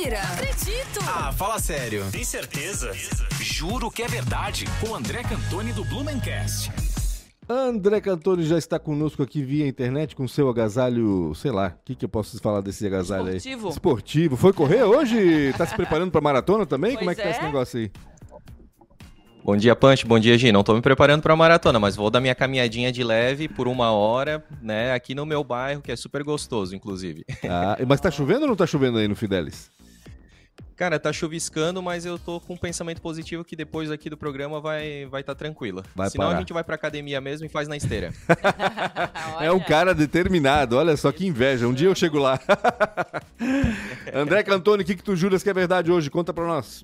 Mentira! Acredito! Ah, fala sério. Tem certeza? Juro que é verdade. Com André Cantoni do Blumencast. André Cantoni já está conosco aqui via internet com seu agasalho, sei lá, o que, que eu posso falar desse agasalho Esportivo. aí? Esportivo. Foi correr hoje? Tá se preparando pra maratona também? Como é que tá Pois esse é. negócio aí? Bom dia, Punch. Bom dia, Gi. Não tô me preparando pra maratona, mas vou dar minha caminhadinha de leve por uma hora, né, aqui no meu bairro, que é super gostoso, inclusive. Ah, mas tá chovendo ou não tá chovendo aí no Fidelis? Cara, tá chuviscando, mas eu tô com um pensamento positivo que depois aqui do programa vai vai tá tranquila. Vai Senão parar. a gente vai pra academia mesmo e faz na esteira. É um cara determinado, olha só que inveja. Um dia eu chego lá. André Cantoni, o que, que tu juras que é verdade hoje? Conta pra nós.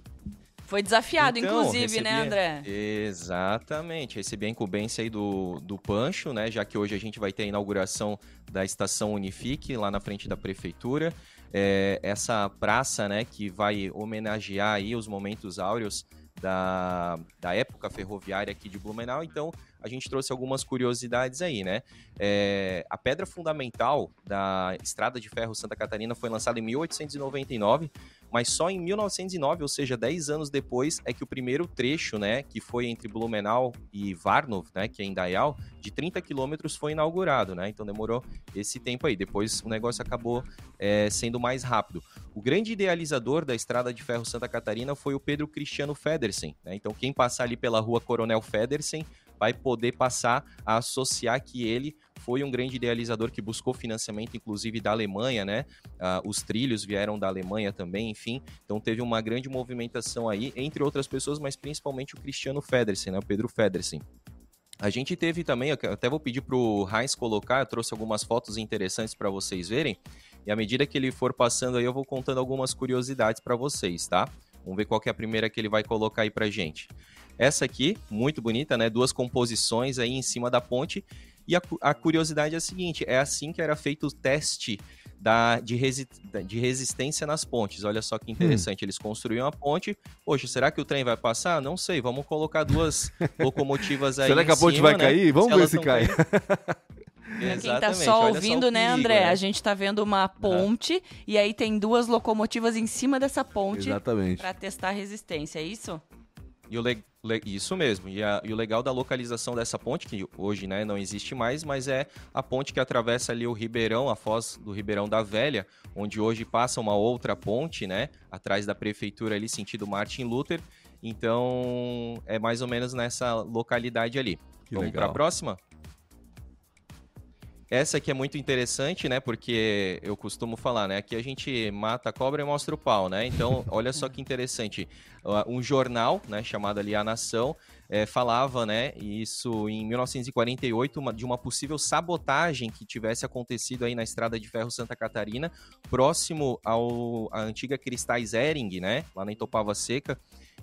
Foi desafiado, Então, inclusive, né, recebi- André? Exatamente. Recebi a incumbência aí do, do Pancho, né? Já que hoje a gente vai ter a inauguração da estação Unifique lá na frente da prefeitura. É, essa praça, né, que vai homenagear aí os momentos áureos da, da época ferroviária aqui de Blumenau. Então, a gente trouxe algumas curiosidades aí, né? É, a pedra fundamental da Estrada de Ferro Santa Catarina foi lançada em 1899, mas só em 1909, ou seja, 10 anos depois, é que o primeiro trecho, né, que foi entre Blumenau e Varnov, né, que é em Dayal, de 30 quilômetros foi inaugurado, né? Então demorou esse tempo aí. Depois o negócio acabou é, sendo mais rápido. O grande idealizador da Estrada de Ferro Santa Catarina foi o Pedro Cristiano Federsen, né? Então quem passar ali pela rua Coronel Federsen vai poder passar a associar que ele foi um grande idealizador que buscou financiamento, inclusive da Alemanha, né? Ah, os trilhos vieram da Alemanha também, enfim. Então teve uma grande movimentação aí, entre outras pessoas, mas principalmente o Cristiano Federsen, né? O Pedro Federsen. A gente teve também, eu até vou pedir pro Heinz colocar, eu trouxe algumas fotos interessantes para vocês verem. E à medida que ele for passando aí, eu vou contando algumas curiosidades para vocês, tá? Vamos ver qual é a primeira que ele vai colocar aí pra gente. Essa aqui, muito bonita, né? Duas composições aí em cima da ponte. E a, a curiosidade é a seguinte: é assim que era feito o teste da, de, resi- de resistência nas pontes. Olha só que interessante. Eles construíam a ponte. Poxa, será que o trem vai passar? Não sei. Vamos colocar duas locomotivas aí. Será que a ponte cima, vai né? cair? Vamos ver elas se cai. quem tá só ouvindo, o né, perigo, André? A gente tá vendo uma ponte e aí tem duas locomotivas em cima dessa ponte pra testar a resistência, é isso? E o le- le- Isso mesmo. E, a- e o legal da localização dessa ponte, que hoje né, não existe mais, mas é a ponte que atravessa ali o Ribeirão, a foz do Ribeirão da Velha, onde hoje passa uma outra ponte, né? Atrás da prefeitura ali, sentido Martin Luther. Então, é mais ou menos nessa localidade ali. Que Vamos para a próxima? Essa aqui é muito interessante, né? Porque eu costumo falar, né? Aqui a gente mata a cobra e mostra o pau, né? Então, olha só que interessante. Um jornal, né? Chamado ali A Nação, eh, falava, né? Isso em 1948, uma- de uma possível sabotagem que tivesse acontecido aí na Estrada de Ferro Santa Catarina, próximo ao à antiga Cristais Ering, né? Lá na Itopava Seca.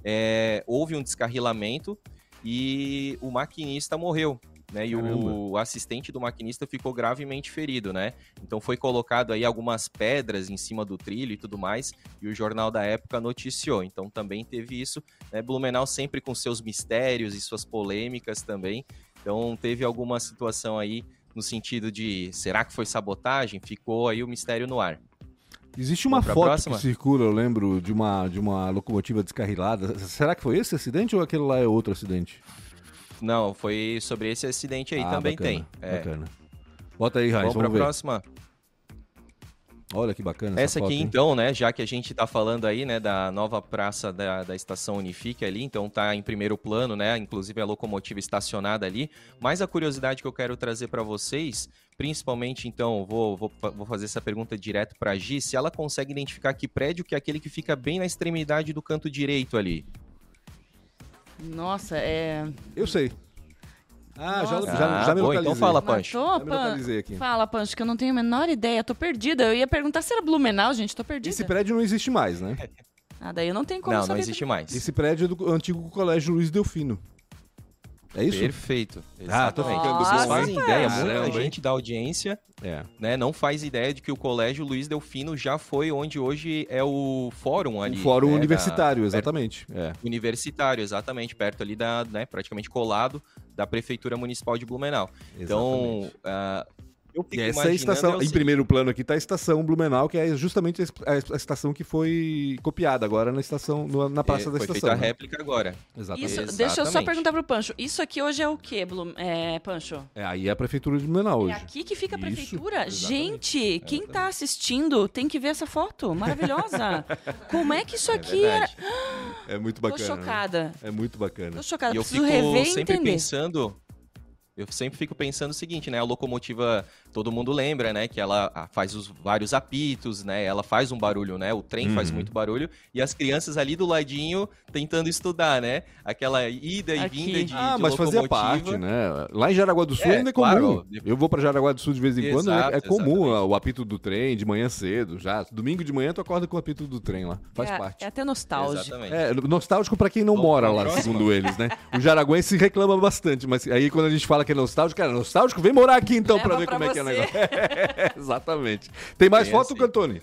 Eh, houve um descarrilamento e o maquinista morreu. Né, e o assistente do maquinista ficou gravemente ferido, né? Então foi colocado aí algumas pedras em cima do trilho e tudo mais, e o jornal da época noticiou. Então também teve isso, né? Blumenau sempre com seus mistérios e suas polêmicas também. Então teve alguma situação aí no sentido de será que foi sabotagem? Ficou aí o mistério no ar. Existe uma Vamos foto que circula, eu lembro, de uma, de uma locomotiva descarrilada. Será que foi esse acidente ou aquele lá é outro acidente? Não, foi sobre esse acidente aí Ah, também bacana, tem. É. Bacana. Bota aí, Raiz, Vamos vamos, para a próxima. Olha que bacana essa, Essa foto, aqui, hein? então, né, já que a gente tá falando aí, né, da nova praça da, da estação Unifique ali, então tá em primeiro plano, né, inclusive a locomotiva estacionada ali. Mas a curiosidade que eu quero trazer para vocês, principalmente, então, vou, vou, vou fazer essa pergunta direto pra Gi, se ela consegue identificar que prédio que é aquele que fica bem na extremidade do canto direito ali. Nossa, é. Eu sei. Ah, já, já, Ah, já me boa, localizei. então fala, Pancho. Matou, Já me Pan- localizei aqui. Fala, Pancho, que eu não tenho a menor ideia, tô perdida. Eu ia perguntar se era Blumenau, gente, tô perdida. Esse prédio não existe mais, né? Ah, daí eu não tenho como Não, não saber. existe mais. Esse prédio é do antigo colégio Luiz Delfino. É isso? Perfeito. Ah, tô Exatamente. ficando Vocês bom, fazem ideia, muita gente da audiência É. né, não faz ideia de que o Colégio Luiz Delfino já foi onde hoje é o fórum ali. O fórum né, universitário, da- exatamente. É. perto- universitário, exatamente, perto ali da, né, praticamente colado da Prefeitura Municipal de Blumenau. Então, Exatamente. ah, eu fico e essa é a estação, é em primeiro plano aqui está a estação Blumenau, que é justamente a, estação que foi copiada agora na estação, na praça é, da foi estação. Foi feita a né? réplica agora. Exatamente. Isso, Exatamente. Deixa eu só perguntar pro Pancho, isso aqui hoje é o quê, Blum, é, Pancho? É, aí é a prefeitura de Blumenau é hoje. É aqui que fica a prefeitura? Isso, Gente, quem está assistindo tem que ver essa foto, maravilhosa. Como é que isso aqui é... É muito bacana. Tô chocada. Né? É muito bacana. Tô chocada, e eu fico rever sempre entender. pensando eu sempre fico pensando o seguinte, né? A locomotiva, todo mundo lembra, né? Que ela ah, faz os vários apitos, né? Ela faz um barulho, né? O trem uhum. faz muito barulho. E as crianças ali do ladinho tentando estudar, né? Aquela ida e vinda de Ah, de mas fazia parte, né? Lá em Jaraguá do Sul é, ainda é comum. Claro. Eu vou para Jaraguá do Sul de vez em quando, é, é comum exatamente. o apito do trem de manhã cedo, já. Domingo de manhã tu acorda com o apito do trem lá. Faz é, parte. É até nostálgico. Exatamente. É, nostálgico para quem não Vamos mora lá, próxima. segundo eles, né? O jaraguense reclama bastante, mas aí quando a gente fala que é nostálgico, cara, nostálgico, vem morar aqui então para ver como você. é que é o negócio. Exatamente. Tem mais tem foto, assim. Cantone?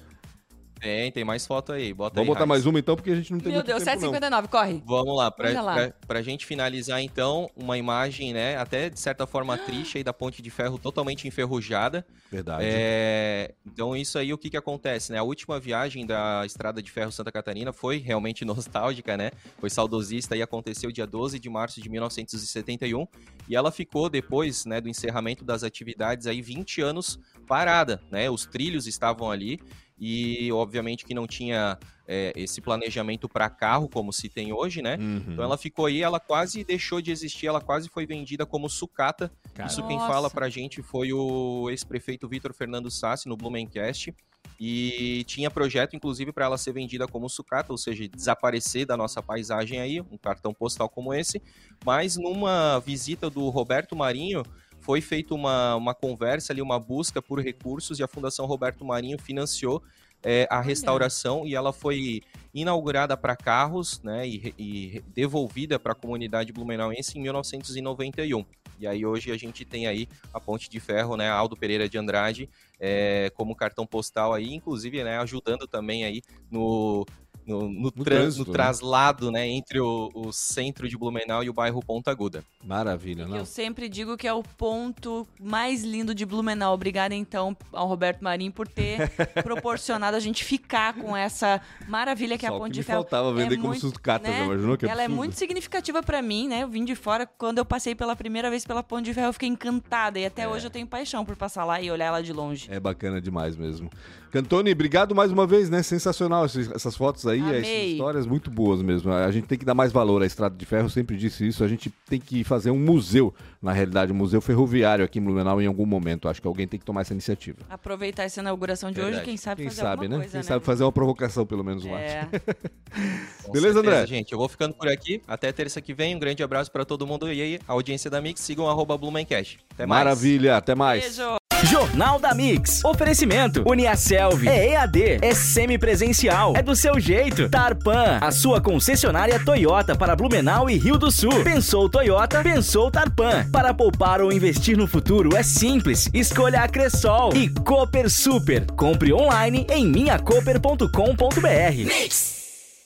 Tem, tem mais foto aí. Bota Vamos aí, botar mais uma então, porque a gente não tem Meu Deus, 7,59, corre. Vamos lá, pra, lá. Pra, pra gente finalizar então, uma imagem, né, até de certa forma triste aí da ponte de ferro totalmente enferrujada. Verdade. É, então isso aí, o que que acontece, né? A última viagem da Estrada de Ferro Santa Catarina foi realmente nostálgica, né? Foi saudosista e aconteceu dia 12 de março de 1971 e ela ficou depois, né, do encerramento das atividades aí 20 anos parada, né? Os trilhos estavam ali e obviamente que não tinha é, esse planejamento para carro como se tem hoje, né? Uhum. Então ela ficou aí, ela quase deixou de existir, ela quase foi vendida como sucata. Cara. Isso quem Nossa. fala pra gente foi o ex-prefeito Vitor Fernando Sassi no Blumencast. E tinha projeto, inclusive, para ela ser vendida como sucata, ou seja, desaparecer da nossa paisagem aí, um cartão postal como esse. Mas numa visita do Roberto Marinho, foi feita uma, uma conversa ali, uma busca por recursos e a Fundação Roberto Marinho financiou é, a restauração e ela foi inaugurada para carros né, e, e devolvida para a comunidade blumenauense em 1991. E aí hoje a gente tem aí a Ponte de Ferro, né, Aldo Pereira de Andrade, é, como cartão postal aí, inclusive né, ajudando também aí no no, no, no, trans, no né? traslado, né? entre o, o, centro de Blumenau e o bairro Ponta Aguda. Maravilha, né? Eu sempre digo que é o ponto mais lindo de Blumenau. Obrigada, então, ao Roberto Marinho por ter proporcionado a gente ficar com essa maravilha que é a Ponte de Ferro. faltava vender é como muito, sucata, né? imaginou que Ela é muito significativa para mim, né? Eu vim de fora, quando eu passei pela primeira vez pela Ponte de Ferro, eu fiquei encantada. E até é. hoje eu tenho paixão por passar lá e olhar ela de longe. É bacana demais mesmo. Cantone, obrigado mais uma vez, né? Sensacional essas fotos aí, Amei. essas histórias muito boas mesmo. A gente tem que dar mais valor à Estrada de Ferro, eu sempre disse isso. A gente tem que fazer um museu, na realidade, um museu ferroviário aqui em Blumenau em algum momento. Acho que alguém tem que tomar essa iniciativa. Aproveitar essa inauguração de Verdade. hoje, quem sabe quem fazer sabe, né? Coisa, quem né? sabe fazer uma provocação, pelo menos lá. É. Beleza, André? gente. Eu vou ficando por aqui. Até terça que vem. Um grande abraço para todo mundo. E aí, a audiência da Mix, sigam arroba Blumencast. Até mais. Maravilha, até mais. Beijo. Jornal da Mix. Oferecimento. Uniaselv. É EAD. É semipresencial. É do seu jeito. Tarpan. A sua concessionária Toyota para Blumenau e Rio do Sul. Pensou Toyota, pensou Tarpan. Para poupar ou investir no futuro é simples. Escolha a Cressol. E Cooper Super. Compre online em minhacoper.com.br. Mix.